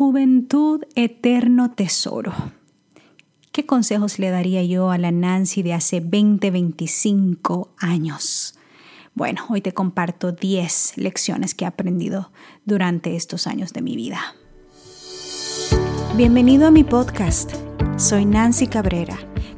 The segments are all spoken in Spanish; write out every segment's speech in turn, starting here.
Juventud, eterno tesoro. ¿Qué consejos le daría yo a la Nancy de hace 20, 25 años? Bueno, hoy te comparto 10 lecciones que he aprendido durante estos años de mi vida. Bienvenido a mi podcast. Soy Nancy Cabrera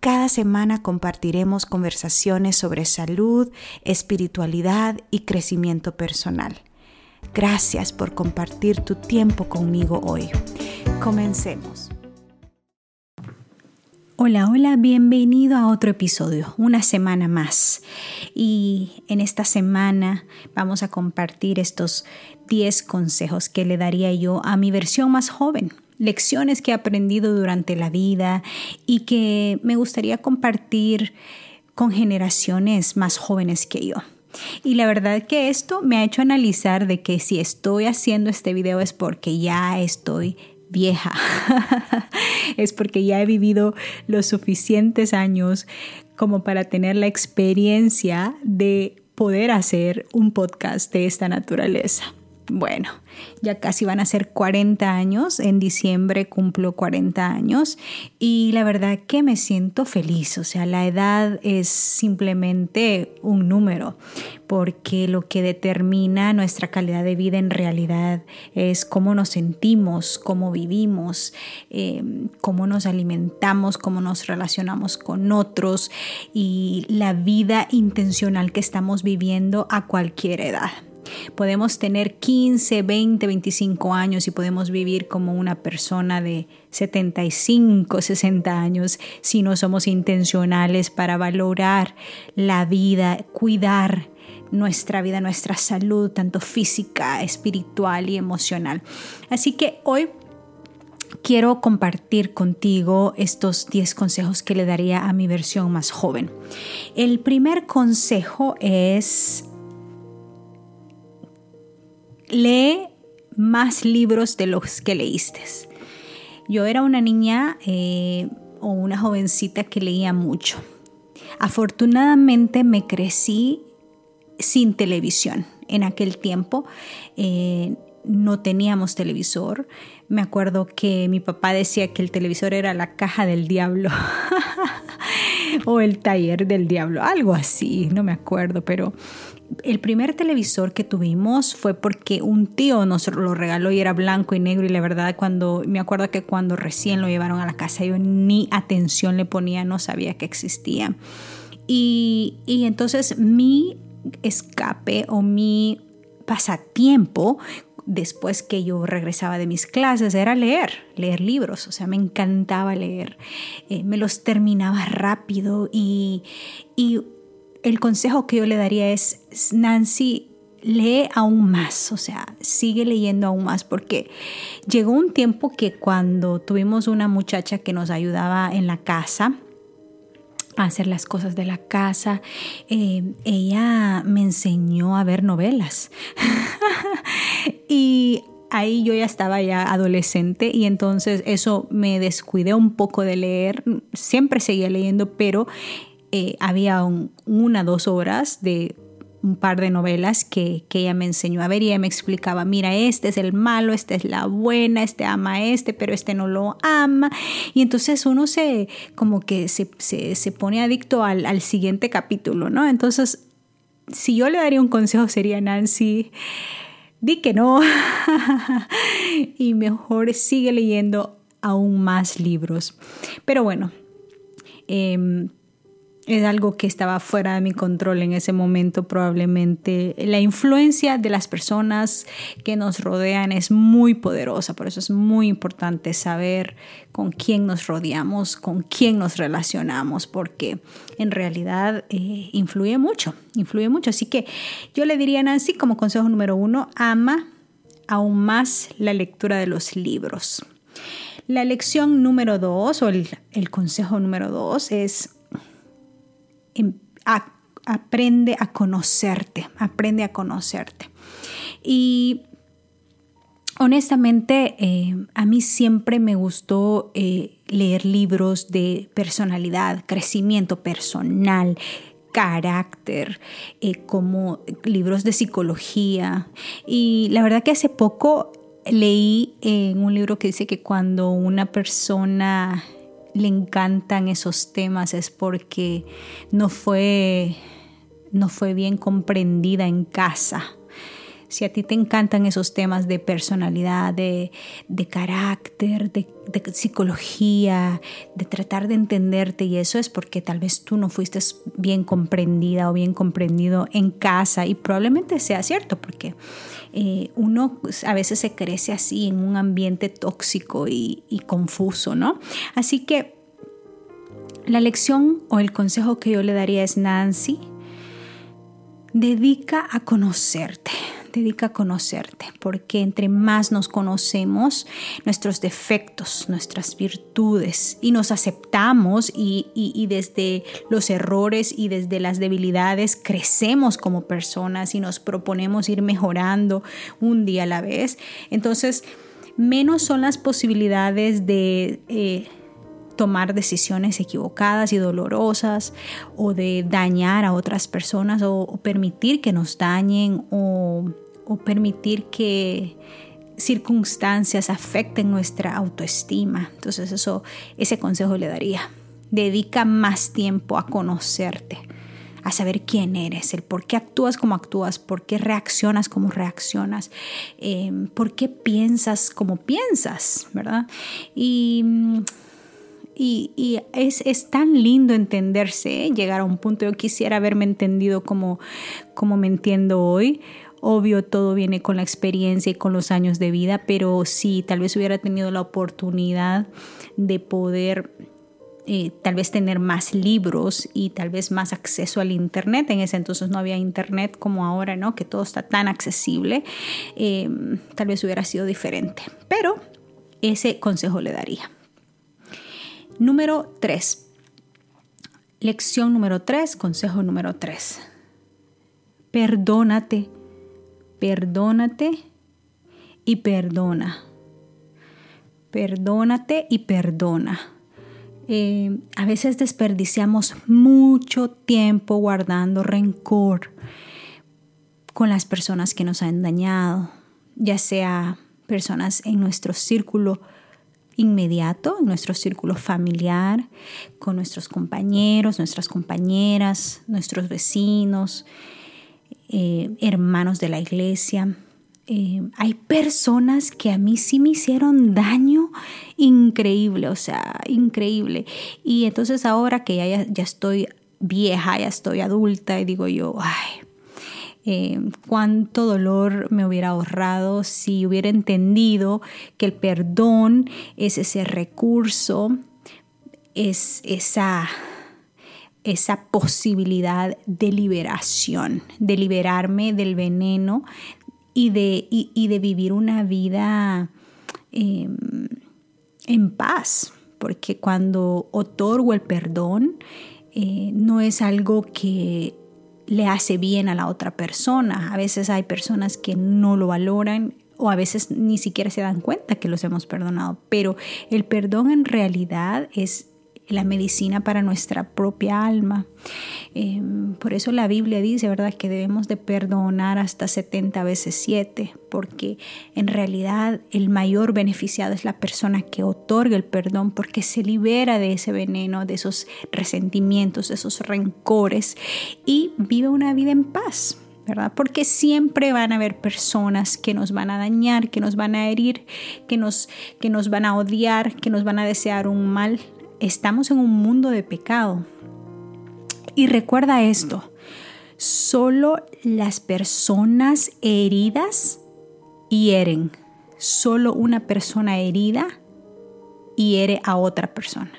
Cada semana compartiremos conversaciones sobre salud, espiritualidad y crecimiento personal. Gracias por compartir tu tiempo conmigo hoy. Comencemos. Hola, hola, bienvenido a otro episodio, una semana más. Y en esta semana vamos a compartir estos 10 consejos que le daría yo a mi versión más joven, lecciones que he aprendido durante la vida y que me gustaría compartir con generaciones más jóvenes que yo. Y la verdad que esto me ha hecho analizar de que si estoy haciendo este video es porque ya estoy vieja, es porque ya he vivido los suficientes años como para tener la experiencia de poder hacer un podcast de esta naturaleza. Bueno, ya casi van a ser 40 años, en diciembre cumplo 40 años. Y la verdad que me siento feliz, o sea, la edad es simplemente un número, porque lo que determina nuestra calidad de vida en realidad es cómo nos sentimos, cómo vivimos, em, cómo nos alimentamos, cómo nos relacionamos con otros y la vida intencional que estamos viviendo a cualquier edad. Podemos tener 15, 20, 25 años y podemos vivir como una persona de 75, 60 años si no somos intencionales para valorar la vida, cuidar nuestra vida, nuestra salud, tanto física, espiritual y emocional. Así que hoy quiero compartir contigo estos 10 consejos que le daría a mi versión más joven. El primer consejo es lee más libros de los que leíste. Yo era una niña eh, o una jovencita que leía mucho. Afortunadamente me crecí sin televisión. En aquel tiempo eh, no teníamos televisor. Me acuerdo que mi papá decía que el televisor era la caja del diablo o el taller del diablo, algo así, no me acuerdo, pero el primer televisor que tuvimos fue porque un tío nos lo regaló y era blanco y negro y la verdad cuando me acuerdo que cuando recién lo llevaron a la casa yo ni atención le ponía, no sabía que existía. Y, y entonces mi escape o mi pasatiempo después que yo regresaba de mis clases era leer, leer libros, o sea, me encantaba leer, eh, me los terminaba rápido y, y el consejo que yo le daría es, Nancy, lee aún más, o sea, sigue leyendo aún más, porque llegó un tiempo que cuando tuvimos una muchacha que nos ayudaba en la casa, a hacer las cosas de la casa, eh, ella me enseñó a ver novelas. y ahí yo ya estaba ya adolescente y entonces eso me descuidé un poco de leer, siempre seguía leyendo, pero eh, había una, dos horas de un par de novelas que, ella me enseñó a ver y ella me explicaba, mira, este es el malo, esta es la buena, este ama a este, pero este no lo ama. Y entonces uno se, como que se, se, pone adicto al, al, siguiente capítulo, ¿no? Entonces, si yo le daría un consejo sería, Nancy, di que no y mejor sigue leyendo aún más libros. Pero bueno, eh, es algo que estaba fuera de mi control en ese momento probablemente. La influencia de las personas que nos rodean es muy poderosa, por eso es muy importante saber con quién nos rodeamos, con quién nos relacionamos, porque en realidad eh, influye mucho, influye mucho. Así que yo le diría a Nancy como consejo número uno, ama aún más la lectura de los libros. La lección número dos o el, el consejo número dos es em, aprende a conocerte, aprende a conocerte. Y honestamente, eh, a mí siempre me gustó eh, leer libros de personalidad, crecimiento personal, carácter, eh, como libros de psicología. Y la verdad que hace poco leí en un libro que dice que cuando una persona le encantan esos temas es porque no fue, no fue bien comprendida en casa si a ti te encantan esos temas de personalidad, de, carácter, de, psicología, de tratar de entenderte y eso es porque tal vez tú no fuiste bien comprendida o bien comprendido en casa y probablemente sea cierto porque eh, uno a veces se crece así en un ambiente tóxico y confuso, ¿no? Así que la lección o el consejo que yo le daría es Nancy, dedica a conocerte dedica a conocerte, porque entre más nos conocemos nuestros defectos, nuestras virtudes y nos aceptamos y, y, desde los errores y desde las debilidades crecemos como personas y nos proponemos ir mejorando un día a la vez, entonces menos son las posibilidades de... Eh, tomar decisiones equivocadas y dolorosas o de dañar a otras personas o, permitir que nos dañen o, permitir que circunstancias afecten nuestra autoestima. Entonces eso, ese consejo le daría. Dedica más tiempo a conocerte, a saber quién eres, el por qué actúas como actúas, por qué reaccionas como reaccionas, em, por qué piensas como piensas, ¿verdad? Y y, es, tan lindo entenderse, ¿eh? llegar a un punto, yo quisiera haberme entendido como, como me entiendo hoy. Obvio, todo viene con la experiencia y con los años de vida, pero sí, tal vez hubiera tenido la oportunidad de poder eh, tal vez tener más libros y tal vez más acceso al Internet. En ese entonces no había Internet como ahora, ¿no? Que todo está tan accesible. Eh, tal vez hubiera sido diferente. Pero ese consejo le daría. Número 3. Lección número 3, consejo número 3. Perdónate, perdónate y perdona. Perdónate y perdona. Eh, a veces desperdiciamos mucho tiempo guardando rencor con las personas que nos han dañado, ya sea personas en nuestro círculo inmediato, en nuestro círculo familiar, con nuestros compañeros, nuestras compañeras, nuestros vecinos, eh, hermanos de la iglesia. Eh, hay personas que a mí sí me hicieron daño increíble, o sea, increíble. Y entonces ahora que ya, ya estoy vieja, ya estoy adulta y digo yo, ay, eh, cuánto dolor me hubiera ahorrado si hubiera entendido que el perdón es ese recurso, es esa, esa posibilidad de liberación, de liberarme del veneno y de, de vivir una vida em, en paz, porque cuando otorgo el perdón, eh, no es algo que le hace bien a la otra persona. A veces hay personas que no lo valoran o a veces ni siquiera se dan cuenta que los hemos perdonado, pero el perdón en realidad es la medicina para nuestra propia alma. Em, por eso la Biblia dice, ¿verdad?, que debemos de perdonar hasta 70 veces 7, porque en realidad el mayor beneficiado es la persona que otorga el perdón, porque se libera de ese veneno, de esos resentimientos, de esos rencores y vive una vida en paz. ¿verdad? Porque siempre van a haber personas que nos van a dañar, que nos van a herir, que nos, que nos van a odiar, que nos van a desear un mal estamos en un mundo de pecado. Y recuerda esto, solo las personas heridas hieren. Solo una persona herida hiere a otra persona.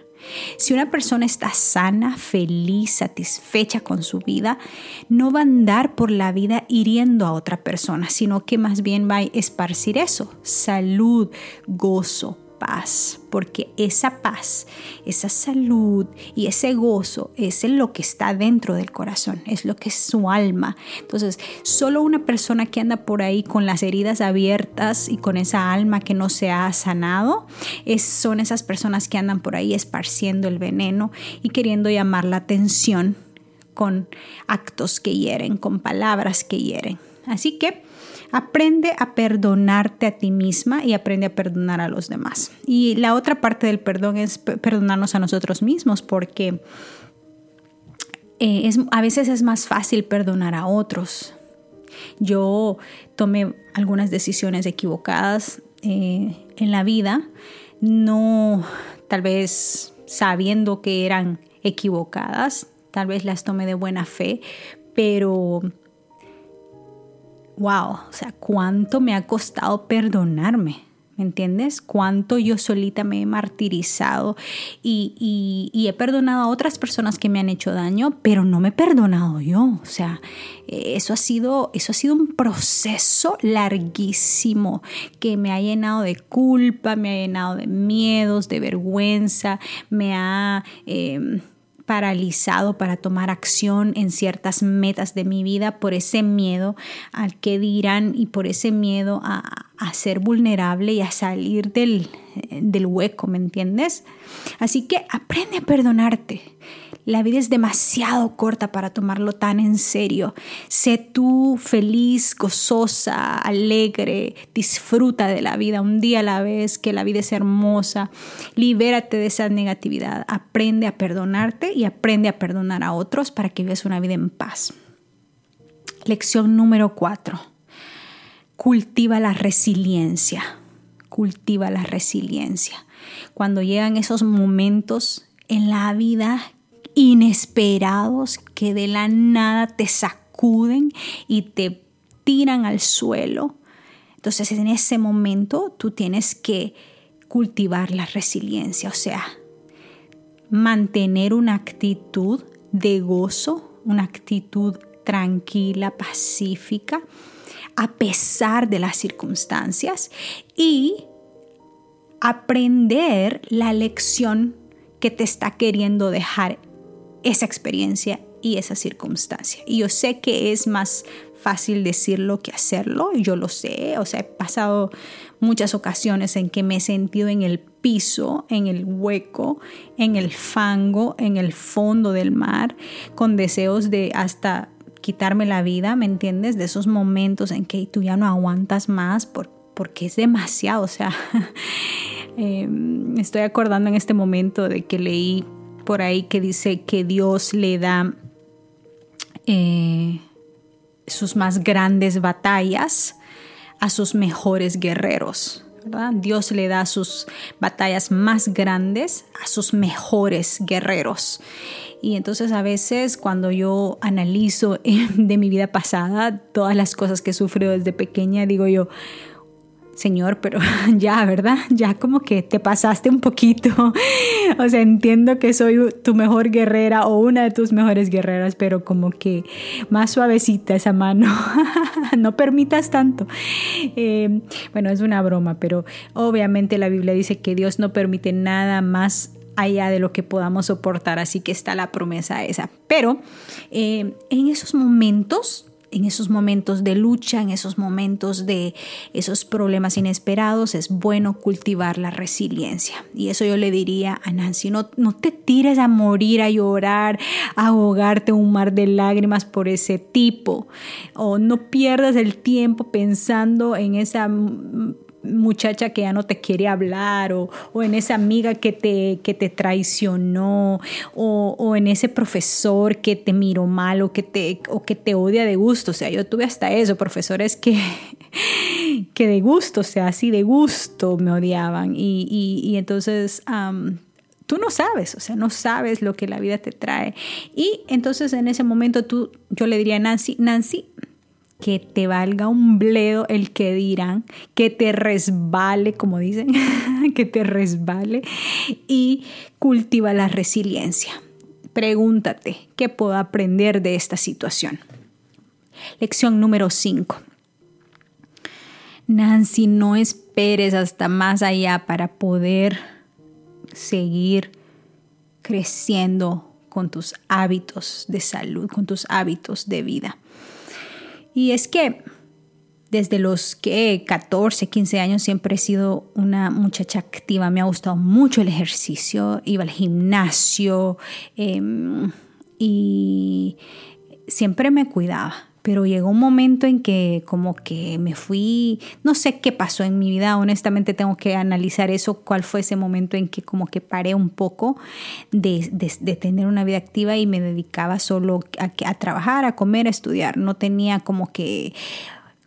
Si una persona está sana, feliz, satisfecha con su vida, no va a andar por la vida hiriendo a otra persona, sino que más bien va a esparcir eso, salud, gozo, paz, porque esa paz, esa salud y ese gozo es lo que está dentro del corazón, es lo que es su alma. Entonces, solo una persona que anda por ahí con las heridas abiertas y con esa alma que no se ha sanado, son esas personas que andan por ahí esparciendo el veneno y queriendo llamar la atención con actos que hieren, con palabras que hieren. Así que aprende a perdonarte a ti misma y aprende a perdonar a los demás. Y la otra parte del perdón es perdonarnos a nosotros mismos porque eh, a veces es más fácil perdonar a otros. Yo tomé algunas decisiones equivocadas eh, en la vida, no tal vez sabiendo que eran equivocadas, tal vez las tomé de buena fe, pero wow, o sea, cuánto me ha costado perdonarme. ¿Me entiendes? Cuánto yo solita me he martirizado y, he perdonado a otras personas que me han hecho daño, pero no me he perdonado yo. O sea, eso ha sido, eso ha sido un proceso larguísimo que me ha llenado de culpa, me ha llenado de miedos, de vergüenza, me ha... Em, paralizado para tomar acción en ciertas metas de mi vida por ese miedo al que dirán y por ese miedo a, a ser vulnerable y a salir del, del hueco, ¿me entiendes? Así que aprende a perdonarte. La vida es demasiado corta para tomarlo tan en serio. Sé tú feliz, gozosa, alegre, disfruta de la vida un día a la vez, que la vida es hermosa. Libérate de esa negatividad. Aprende a perdonarte y aprende a perdonar a otros para que vivas una vida en paz. Lección número cuatro. Cultiva la resiliencia. Cultiva la resiliencia. Cuando llegan esos momentos en la vida inesperados que de la nada te sacuden y te tiran al suelo. Entonces en ese momento tú tienes que cultivar la resiliencia, o sea, mantener una actitud de gozo, una actitud tranquila, pacífica, a pesar de las circunstancias y aprender la lección que te está queriendo dejar esa experiencia y esa circunstancia. Y yo sé que es más fácil decirlo que hacerlo, yo lo sé, o sea, he pasado muchas ocasiones en que me he sentido en el piso, en el hueco, en el fango, en el fondo del mar, con deseos de hasta quitarme la vida, ¿me entiendes? De esos momentos en que tú ya no aguantas más porque es demasiado, o sea, eh, estoy acordando en este momento de que leí por ahí que dice que Dios le da eh, sus más grandes batallas a sus mejores guerreros. Dios le da sus batallas más grandes a sus mejores guerreros. Y entonces a veces cuando yo analizo de mi vida pasada todas las cosas que he sufrido desde pequeña, digo yo, Señor, pero ya, ¿verdad? Ya como que te pasaste un poquito. O sea, entiendo que soy tu mejor guerrera o una de tus mejores guerreras, pero como que más suavecita esa mano. No permitas tanto. Eh, bueno, es una broma, pero obviamente la Biblia dice que Dios no permite nada más allá de lo que podamos soportar, así que está la promesa esa. Pero eh, en esos momentos en esos momentos de lucha, en esos momentos de esos problemas inesperados, es bueno cultivar la resiliencia. Y eso yo le diría a Nancy, no, no te tires a morir, a llorar, a ahogarte un mar de lágrimas por ese tipo. O no pierdas el tiempo pensando en esa muchacha que ya no te quiere hablar o, en esa amiga que te, que te traicionó o, en ese profesor que te miró mal o que te, o que te odia de gusto. O sea, yo tuve hasta eso, profesores que, que de gusto, o sea, así de gusto me odiaban. Y, entonces... tú no sabes, o sea, no sabes lo que la vida te trae. Y entonces en ese momento tú, yo le diría a Nancy, Nancy, que te valga un bledo el que dirán, que te resbale, como dicen, que te resbale y cultiva la resiliencia. Pregúntate, ¿qué puedo aprender de esta situación? Lección número 5. Nancy, no esperes hasta más allá para poder seguir creciendo con tus hábitos de salud, con tus hábitos de vida. Y es que desde los que 14, 15 años siempre he sido una muchacha activa. Me ha gustado mucho el ejercicio, iba al gimnasio em, y siempre me cuidaba pero llegó un momento en que como que me fui, no sé qué pasó en mi vida, honestamente tengo que analizar eso, cuál fue ese momento en que como que paré un poco de, de, tener una vida activa y me dedicaba solo a, trabajar, a comer, a estudiar, no tenía como que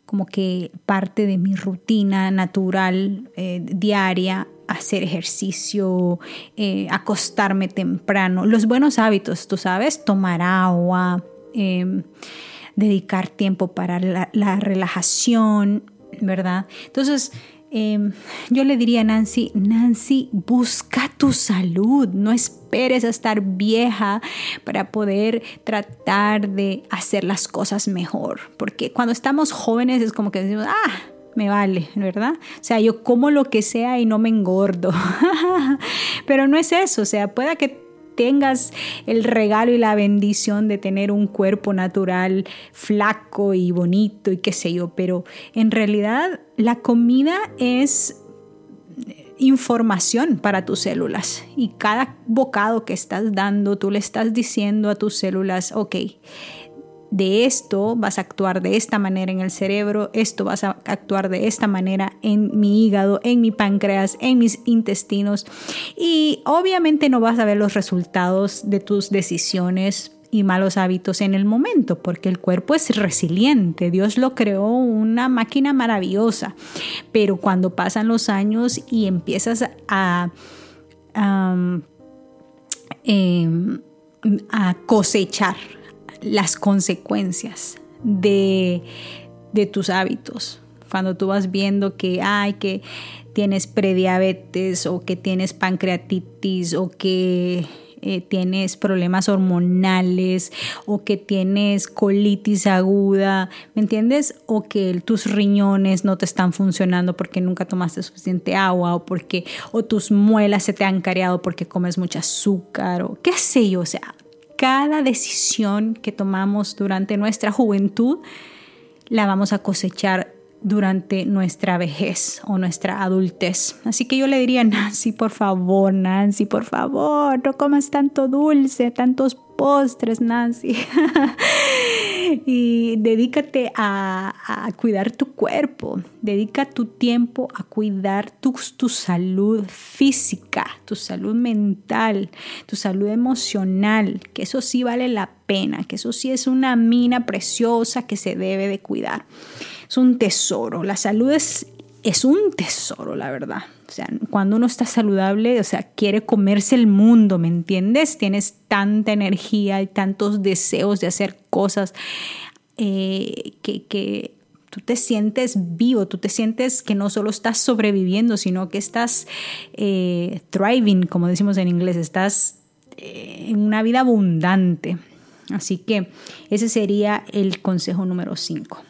como que parte de mi rutina natural eh, diaria hacer ejercicio, eh, acostarme temprano, los buenos hábitos, tú sabes, tomar agua, eh, dedicar tiempo para la, relajación, ¿verdad? Entonces, em, yo le diría a Nancy, Nancy, busca tu salud, no esperes a estar vieja para poder tratar de hacer las cosas mejor, porque cuando estamos jóvenes es como que decimos, ah, me vale, ¿verdad? O sea, yo como lo que sea y no me engordo. Pero no es eso, o sea, pueda que tengas el regalo y la bendición de tener un cuerpo natural flaco y bonito y qué sé yo, pero en realidad la comida es información para tus células y cada bocado que estás dando, tú le estás diciendo a tus células, ok, de esto vas a actuar de esta manera en el cerebro, esto vas a actuar de esta manera en mi hígado, en mi páncreas, en mis intestinos. Y obviamente no vas a ver los resultados de tus decisiones y malos hábitos en el momento, porque el cuerpo es resiliente, Dios lo creó una máquina maravillosa, pero cuando pasan los años y empiezas a, em, cosechar las consecuencias de, tus hábitos. Cuando tú vas viendo que, hay que tienes prediabetes o que tienes pancreatitis o que eh, tienes problemas hormonales o que tienes colitis aguda, ¿me entiendes? O que tus riñones no te están funcionando porque nunca tomaste suficiente agua o porque o tus muelas se te han careado porque comes mucho azúcar o qué sé yo, o sea, cada decisión que tomamos durante nuestra juventud la vamos a cosechar durante nuestra vejez o nuestra adultez. Así que yo le diría, Nancy, por favor, Nancy, por favor, no comas tanto dulce, tantos postres, Nancy. y dedícate a, cuidar tu cuerpo, dedica tu tiempo a cuidar tu, tu salud física, tu salud mental, tu salud emocional, que eso sí vale la pena, que eso sí es una mina preciosa que se debe de cuidar. Es un tesoro, la salud es, es un tesoro, la verdad. O sea, cuando uno está saludable, o sea, quiere comerse el mundo, ¿me entiendes? Tienes tanta energía y tantos deseos de hacer cosas eh, que, tú te sientes vivo, tú te sientes que no solo estás sobreviviendo, sino que estás eh, thriving, como decimos en inglés, estás eh, en una vida abundante. Así que ese sería el consejo número 5.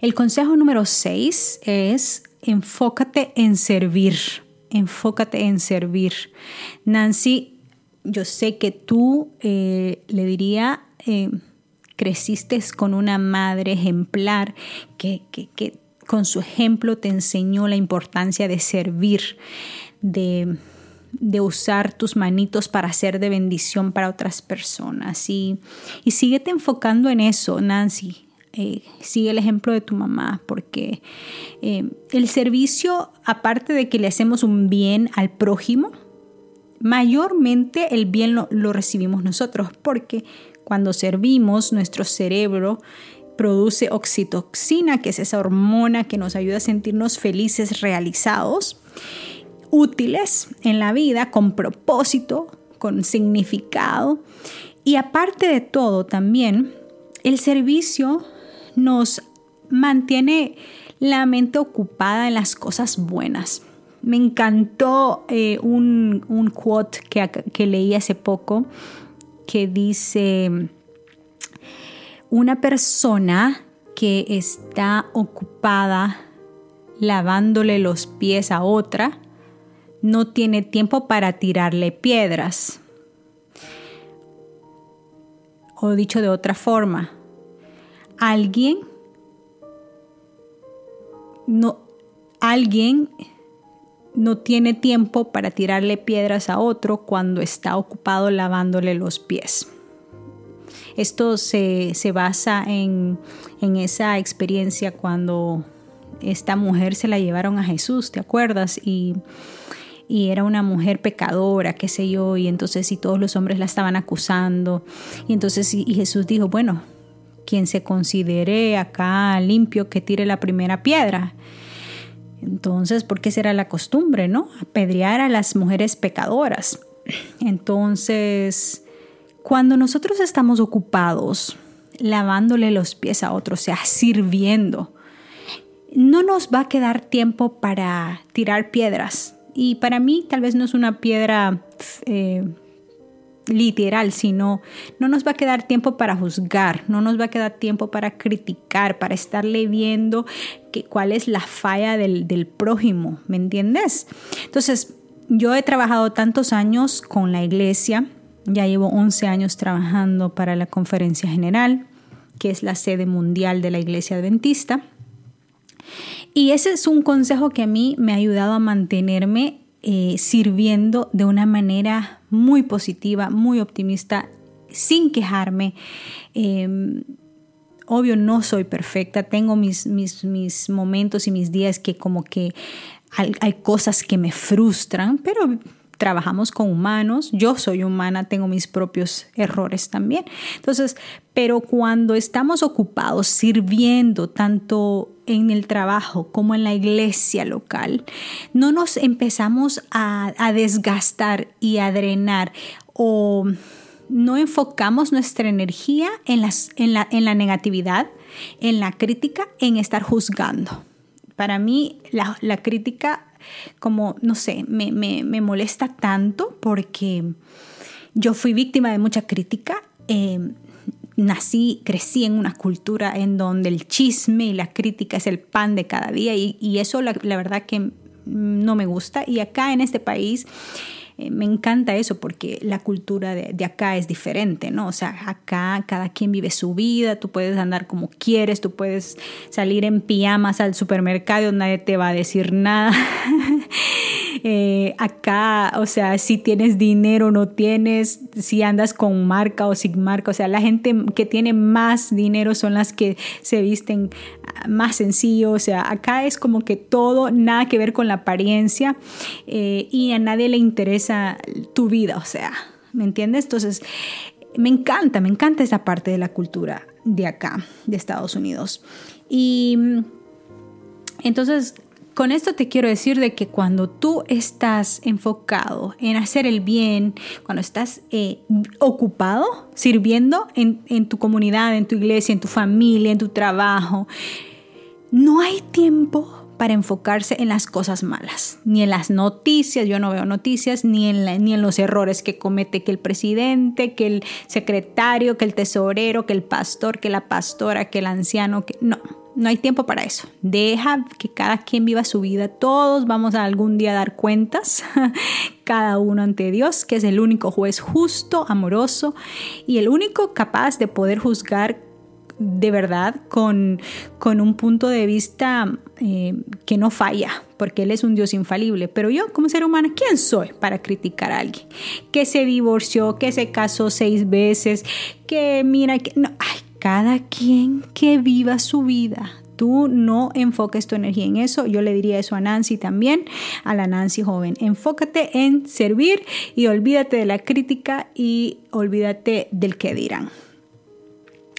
El consejo número 6 es enfócate en servir, enfócate en servir. Nancy, yo sé que tú eh, le diría, eh, creciste con una madre ejemplar que, que, con su ejemplo te enseñó la importancia de servir, de, de usar tus manitos para ser de bendición para otras personas. Y, y síguete enfocando en eso, Nancy. Eh, sigue el ejemplo de tu mamá, porque eh, el servicio, aparte de que le hacemos un bien al prójimo, mayormente el bien lo, lo recibimos nosotros, porque cuando servimos, nuestro cerebro produce oxitoxina, que es esa hormona que nos ayuda a sentirnos felices, realizados, útiles en la vida, con propósito, con significado. Y aparte de todo, también el servicio nos mantiene la mente ocupada en las cosas buenas. Me encantó eh, un, un, quote que, que leí hace poco que dice, una persona que está ocupada lavándole los pies a otra, no tiene tiempo para tirarle piedras. O dicho de otra forma, alguien no alguien no tiene tiempo para tirarle piedras a otro cuando está ocupado lavándole los pies. Esto se, basa en, en esa experiencia cuando esta mujer se la llevaron a Jesús, ¿te acuerdas? Y, era una mujer pecadora, qué sé yo, y entonces y todos los hombres la estaban acusando. Y entonces y, Jesús dijo, bueno, quien se considere acá limpio, que tire la primera piedra. Entonces, ¿por qué será la costumbre, no? Apedrear a las mujeres pecadoras. Entonces, cuando nosotros estamos ocupados lavándole los pies a otros, o sea, sirviendo, no nos va a quedar tiempo para tirar piedras. Y para mí tal vez no es una piedra eh, literal, sino no nos va a quedar tiempo para juzgar, no nos va a quedar tiempo para criticar, para estarle viendo que, cuál es la falla del, del prójimo, ¿me entiendes? Entonces, yo he trabajado tantos años con la iglesia, ya llevo 11 años trabajando para la Conferencia General, que es la sede mundial de la Iglesia Adventista. Y ese es un consejo que a mí me ha ayudado a mantenerme eh, sirviendo de una manera muy positiva, muy optimista, sin quejarme. Em, obvio, no soy perfecta, tengo mis, mis, momentos y mis días que como que hay cosas que me frustran, pero trabajamos con humanos, yo soy humana, tengo mis propios errores también. Entonces, pero cuando estamos ocupados sirviendo tanto en el trabajo como en la iglesia local, no nos empezamos a, desgastar y a drenar o no enfocamos nuestra energía en, en, la, en la negatividad, en la crítica, en estar juzgando. Para mí la, la crítica como, no sé, me, molesta tanto porque yo fui víctima de mucha crítica. Eh, nací, crecí en una cultura en donde el chisme y la crítica es el pan de cada día y, eso la, la, verdad que no me gusta. Y acá en este país eh, me encanta eso porque la cultura de, de, acá es diferente, ¿no? O sea, acá cada quien vive su vida, tú puedes andar como quieres, tú puedes salir en pijamas al supermercado, nadie te va a decir nada. Eh, acá, o sea, si tienes dinero o no tienes, si andas con marca o sin marca, o sea, la gente que tiene más dinero son las que se visten más sencillo, o sea, acá es como que todo, nada que ver con la apariencia eh, y a nadie le interesa tu vida, o sea, ¿me entiendes? Entonces, me encanta, me encanta esa parte de la cultura de acá, de Estados Unidos. Y entonces con esto te quiero decir de que cuando tú estás enfocado en hacer el bien, cuando estás eh, ocupado, sirviendo en, tu comunidad, en tu iglesia, en tu familia, en tu trabajo, no hay tiempo para enfocarse en las cosas malas, ni en las noticias, yo no veo noticias, ni en, ni en los errores que comete que el presidente, que el secretario, que el tesorero, que el pastor, que la pastora, que el anciano, que no, no hay tiempo para eso. Deja que cada quien viva su vida. Todos vamos a algún día dar cuentas, cada uno ante Dios, que es el único juez justo, amoroso y el único capaz de poder juzgar de verdad con, con un punto de vista eh, que no falla, porque Él es un Dios infalible. Pero yo como ser humano, ¿quién soy para criticar a alguien? Que se divorció, que se casó seis veces, que mira, que no, ay, cada quien que viva su vida. Tú no enfoques tu energía en eso. Yo le diría eso a Nancy también, a la Nancy joven. Enfócate en servir y olvídate de la crítica y olvídate del que dirán.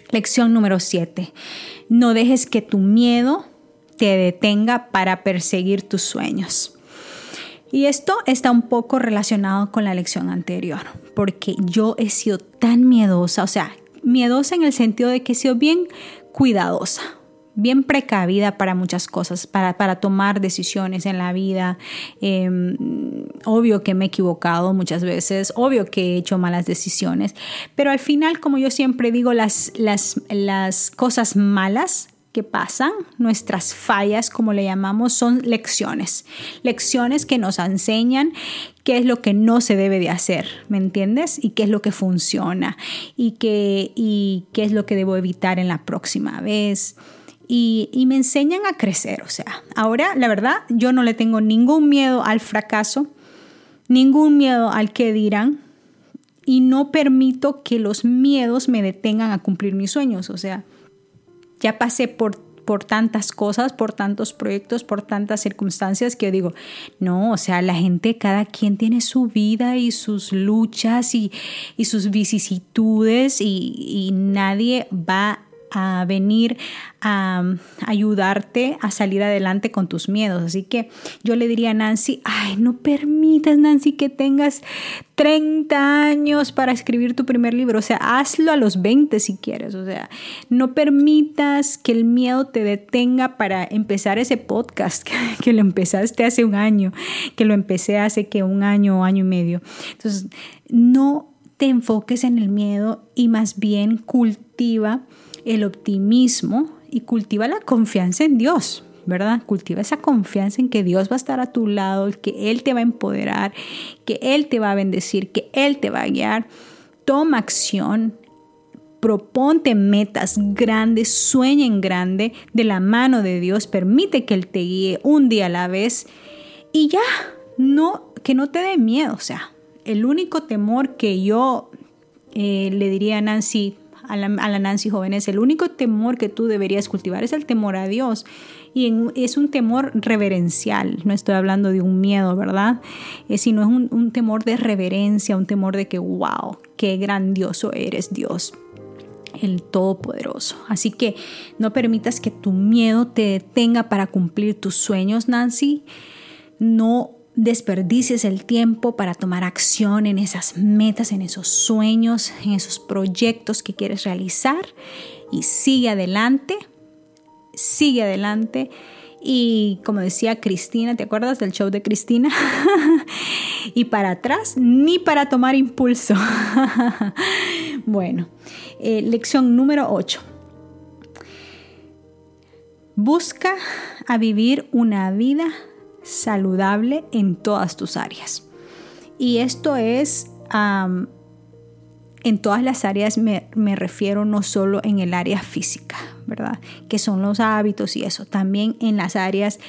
Lección número 7. No dejes que tu miedo te detenga para perseguir tus sueños. Y esto está un poco relacionado con la lección anterior, porque yo he sido tan miedosa, o sea, miedosa en el sentido de que he sido bien cuidadosa, bien precavida para muchas cosas, para, para tomar decisiones en la vida. Em, obvio que me he equivocado muchas veces, obvio que he hecho malas decisiones, pero al final, como yo siempre digo, las, las, las cosas malas que pasan, nuestras fallas, como le llamamos, son lecciones. Lecciones que nos enseñan qué es lo que no se debe de hacer, ¿me entiendes? Y qué es lo que funciona y qué, y qué es lo que debo evitar en la próxima vez. Y, y me enseñan a crecer, o sea, ahora la verdad yo no le tengo ningún miedo al fracaso, ningún miedo al que dirán y no permito que los miedos me detengan a cumplir mis sueños, o sea, ya pasé por, por tantas cosas, por tantos proyectos, por tantas circunstancias que yo digo, no, o sea, la gente, cada quien tiene su vida y sus luchas y, y sus vicisitudes y, y nadie va a venir a ayudarte a salir adelante con tus miedos. Así que yo le diría a Nancy, ay, no permitas, Nancy, que tengas 30 años para escribir tu primer libro. O sea, hazlo a los 20 si quieres. O sea, no permitas que el miedo te detenga para empezar ese podcast que, lo empezaste hace un año, que lo empecé hace que un año o año y medio. Entonces, no te enfoques en el miedo y más bien cultiva el optimismo y cultiva la confianza en Dios, ¿verdad? Cultiva esa confianza en que Dios va a estar a tu lado, que Él te va a empoderar, que Él te va a bendecir, que Él te va a guiar. Toma acción, proponte metas grandes, sueña en grande de la mano de Dios, permite que Él te guíe un día a la vez y ya, no, que no te dé miedo, o sea, el único temor que yo eh, le diría a Nancy, a la, Nancy jóvenes, el único temor que tú deberías cultivar es el temor a Dios. Y es un temor reverencial, no estoy hablando de un miedo, ¿verdad? Es, sino es un, un temor de reverencia, un temor de que, wow, qué grandioso eres Dios el Todopoderoso. Así que no permitas que tu miedo te detenga para cumplir tus sueños, Nancy. No desperdicies el tiempo para tomar acción en esas metas, en esos sueños, en esos proyectos que quieres realizar y sigue adelante, sigue adelante. Y como decía Cristina, ¿te acuerdas del show de Cristina? y para atrás, ni para tomar impulso. bueno, eh, lección número 8. Busca a vivir una vida saludable en todas tus áreas. Y esto es, en todas las áreas me, me, refiero no solo en el área física, ¿verdad? Que son los hábitos y eso, también en las áreas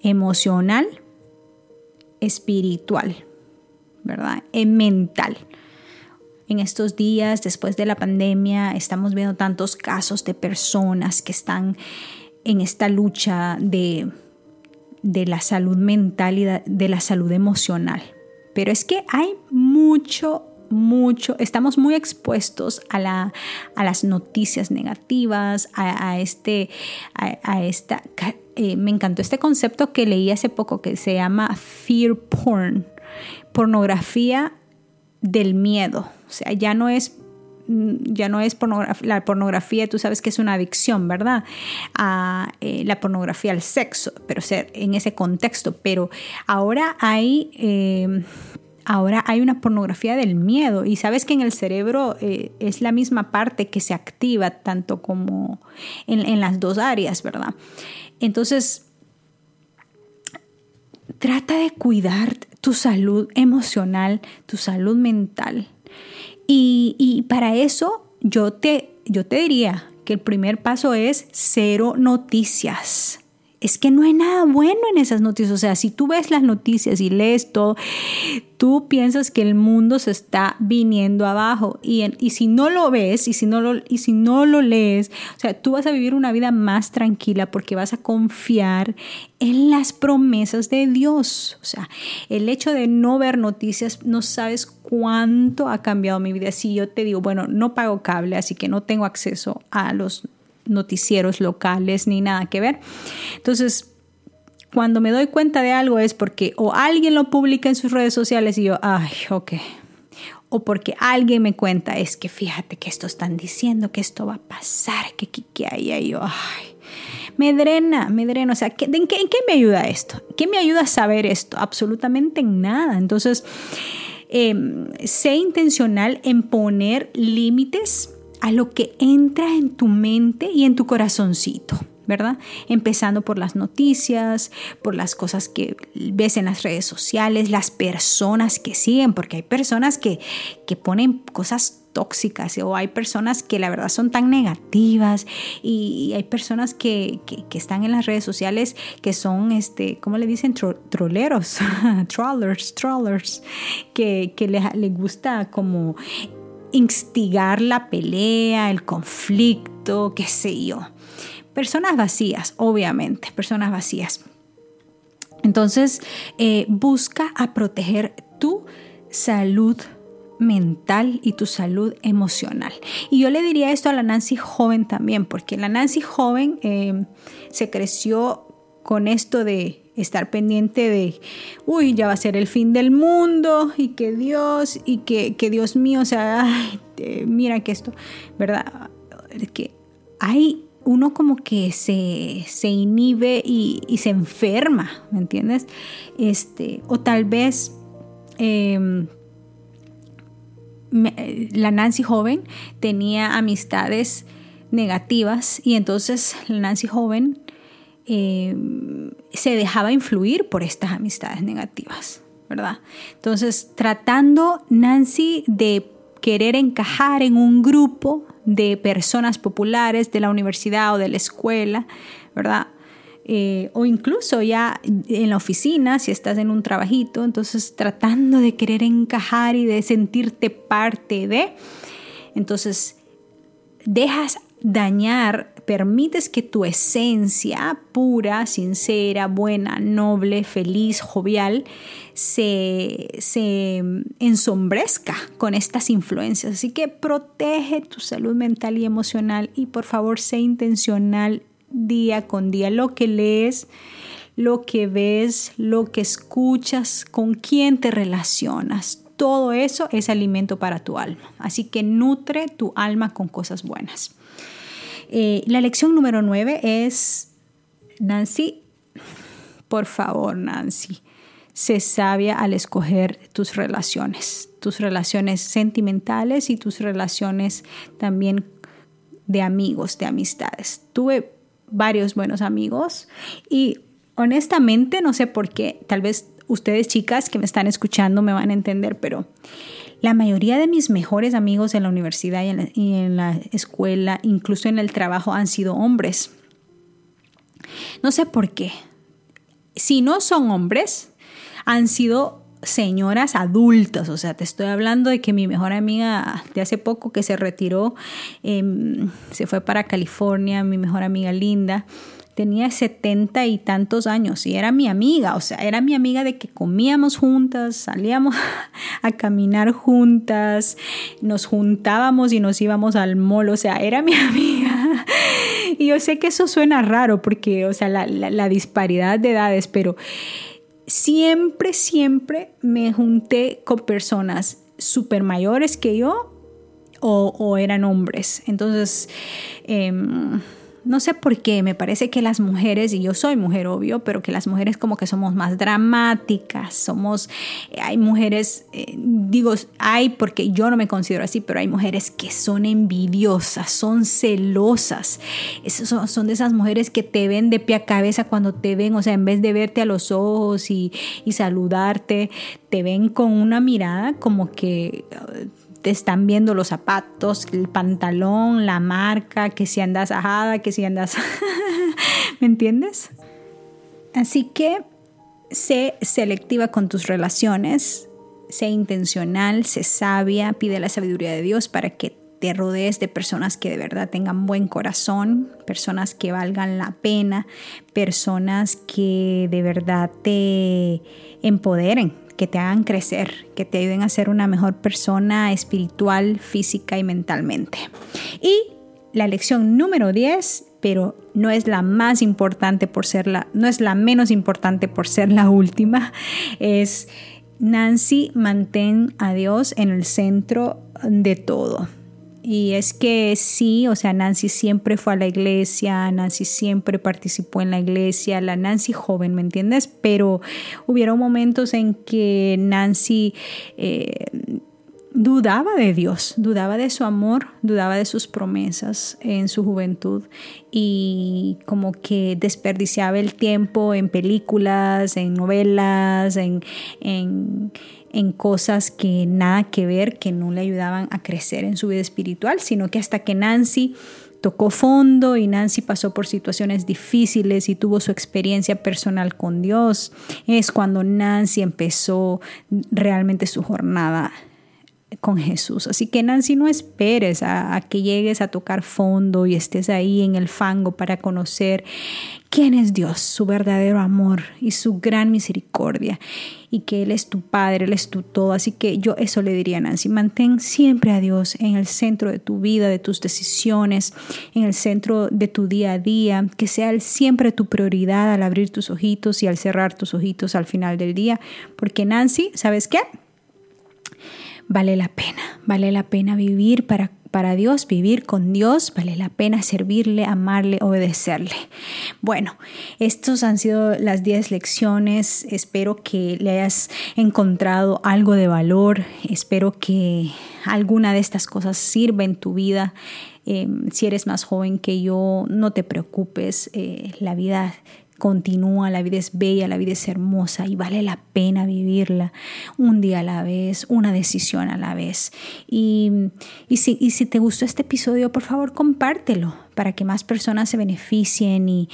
emocional, espiritual, ¿verdad? Y mental. En estos días, después de la pandemia, estamos viendo tantos casos de personas que están en esta lucha de de la salud mental y de la salud emocional. Pero es que hay mucho, mucho, estamos muy expuestos a, la, a las noticias negativas, a, este, a, esta, eh, me encantó este concepto que leí hace poco que se llama fear porn, pornografía del miedo. O sea, ya no es ya no es pornografía, la pornografía, tú sabes que es una adicción, ¿verdad? A eh, la pornografía al sexo, pero en ese contexto. Pero ahora hay... Em, ahora hay una pornografía del miedo y sabes que en el cerebro eh, es la misma parte que se activa tanto como en las dos áreas, ¿verdad? Entonces, trata de cuidar tu salud emocional, tu salud mental y, para eso yo te, yo te diría que el primer paso es cero noticias es que no hay nada bueno en esas noticias. O sea, si tú ves las noticias y lees todo, tú piensas que el mundo se está viniendo abajo. Y, y si no lo ves y si no lo, y si no lo lees, o sea, tú vas a vivir una vida más tranquila porque vas a confiar en las promesas de Dios. O sea, el hecho de no ver noticias, no sabes cuánto ha cambiado mi vida. Si yo te digo, bueno, no pago cable, así que no tengo acceso a los noticieros locales ni nada que ver. Entonces, cuando me doy cuenta de algo es porque o alguien lo publica en sus redes sociales y yo, ay, ok. O porque alguien me cuenta, es que fíjate que esto están diciendo, que esto va a pasar, que, que, hay ahí. Yo, ay, me drena, me drena. O sea, ¿en qué, ¿en qué me ayuda esto? ¿Qué me ayuda a saber esto? Absolutamente en nada. Entonces, eh, sé intencional en poner límites a lo que entra en tu mente y en tu corazoncito. ¿verdad? Empezando por las noticias, por las cosas que ves en las redes sociales, las personas que siguen, porque hay personas que, que ponen cosas tóxicas o hay personas que la verdad son tan negativas y hay personas que, que, están en las redes sociales que son, este, ¿cómo le dicen? troleros, trollers, trollers, que, que les gusta como instigar la pelea, el conflicto, qué sé yo. Personas vacías, obviamente, personas vacías. Entonces, eh, busca a proteger tu salud mental y tu salud emocional. Y yo le diría esto a la Nancy joven también, porque la Nancy joven eh, se creció con esto de estar pendiente de, uy, ya va a ser el fin del mundo y que Dios, y que, Dios mío, o sea, mira que esto, ¿verdad? Que hay uno como que se, inhibe y, se enferma, ¿me entiendes? Este, o tal vez em, la Nancy joven tenía amistades negativas y entonces la Nancy joven em, se dejaba influir por estas amistades negativas, ¿verdad? Entonces, tratando Nancy de querer encajar en un grupo de personas populares de la universidad o de la escuela, ¿verdad? Eh, o incluso ya en la oficina, si estás en un trabajito, entonces tratando de querer encajar y de sentirte parte de, entonces dejas dañar, permites que tu esencia pura, sincera, buena, noble, feliz, jovial, se, se ensombrezca con estas influencias. Así que protege tu salud mental y emocional y por favor sé intencional día con día. Lo que lees, lo que ves, lo que escuchas, con quién te relacionas. Todo eso es alimento para tu alma. Así que nutre tu alma con cosas buenas. Eh, la lección número nueve es, Nancy, por favor, Nancy, sé sabia al escoger tus relaciones, tus relaciones sentimentales y tus relaciones también de amigos, de amistades. Tuve varios buenos amigos y honestamente no sé por qué, tal vez ustedes chicas que me están escuchando me van a entender, pero la mayoría de mis mejores amigos en la universidad y en la, escuela, incluso en el trabajo, han sido hombres. No sé por qué. Si no son hombres, han sido señoras adultas, o sea, te estoy hablando de que mi mejor amiga de hace poco que se retiró, em, se fue para California, mi mejor amiga Linda, tenía setenta y tantos años y era mi amiga, o sea, era mi amiga de que comíamos juntas, salíamos a caminar juntas, nos juntábamos y nos íbamos al mall, o sea, era mi amiga. Y yo sé que eso suena raro porque, o sea, la, disparidad de edades, pero siempre, siempre me junté con personas súper mayores que yo o, eran hombres. Entonces, em, no sé por qué, me parece que las mujeres, y yo soy mujer obvio, pero que las mujeres como que somos más dramáticas, somos, eh, hay mujeres, eh, digo, hay porque yo no me considero así, pero hay mujeres que son envidiosas, son celosas, son, de esas mujeres que te ven de pie a cabeza cuando te ven, o sea, en vez de verte a los ojos y, y saludarte, te ven con una mirada como que te están viendo los zapatos, el pantalón, la marca, que si andas ajada, que si andas... ¿Me entiendes? Así que sé selectiva con tus relaciones, sé intencional, sé sabia, pide la sabiduría de Dios para que te rodees de personas que de verdad tengan buen corazón, personas que valgan la pena, personas que de verdad te empoderen, que te hagan crecer, que te ayuden a ser una mejor persona espiritual, física y mentalmente. Y la lección número 10, pero no es la más importante por ser la, no es la menos importante por ser la última, es Nancy, mantén a Dios en el centro de todo. Y es que sí, o sea, Nancy siempre fue a la iglesia, Nancy siempre participó en la iglesia, la Nancy joven, ¿me entiendes? Pero hubieron momentos en que Nancy... Eh, dudaba de Dios, dudaba de su amor, dudaba de sus promesas en su juventud y como que desperdiciaba el tiempo en películas, en novelas, en, en, en cosas que nada que ver, que no le ayudaban a crecer en su vida espiritual, sino que hasta que Nancy tocó fondo y Nancy pasó por situaciones difíciles y tuvo su experiencia personal con Dios, es cuando Nancy empezó realmente su jornada con Jesús. Así que Nancy, no esperes a, que llegues a tocar fondo y estés ahí en el fango para conocer quién es Dios, su verdadero amor y su gran misericordia y que Él es tu Padre, Él es tu todo. Así que yo eso le diría a Nancy, mantén siempre a Dios en el centro de tu vida, de tus decisiones, en el centro de tu día a día, que sea Él siempre tu prioridad al abrir tus ojitos y al cerrar tus ojitos al final del día. Porque Nancy, ¿sabes qué? vale la pena, vale la pena vivir para, para Dios, vivir con Dios, vale la pena servirle, amarle, obedecerle. Bueno, estos han sido las 10 lecciones, espero que le hayas encontrado algo de valor, espero que alguna de estas cosas sirva en tu vida. Em, si eres más joven que yo, no te preocupes, eh, la vida continúa, la vida es bella, la vida es hermosa y vale la pena vivirla un día a la vez, una decisión a la vez. Y, si, y si te gustó este episodio, por favor compártelo para que más personas se beneficien y,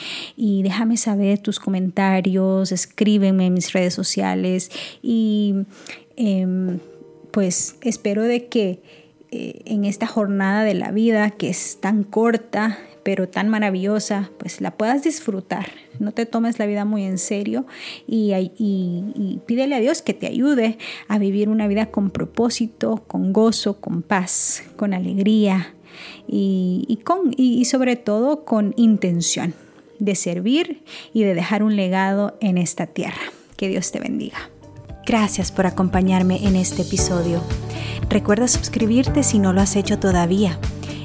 déjame saber tus comentarios, escríbeme en mis redes sociales y em, pues espero de que eh, en esta jornada de la vida que es tan corta, pero tan maravillosa, pues la puedas disfrutar. No te tomes la vida muy en serio y, pídele a Dios que te ayude a vivir una vida con propósito, con gozo, con paz, con alegría y, con, y sobre todo con intención de servir y de dejar un legado en esta tierra. Que Dios te bendiga. Gracias por acompañarme en este episodio. Recuerda suscribirte si no lo has hecho todavía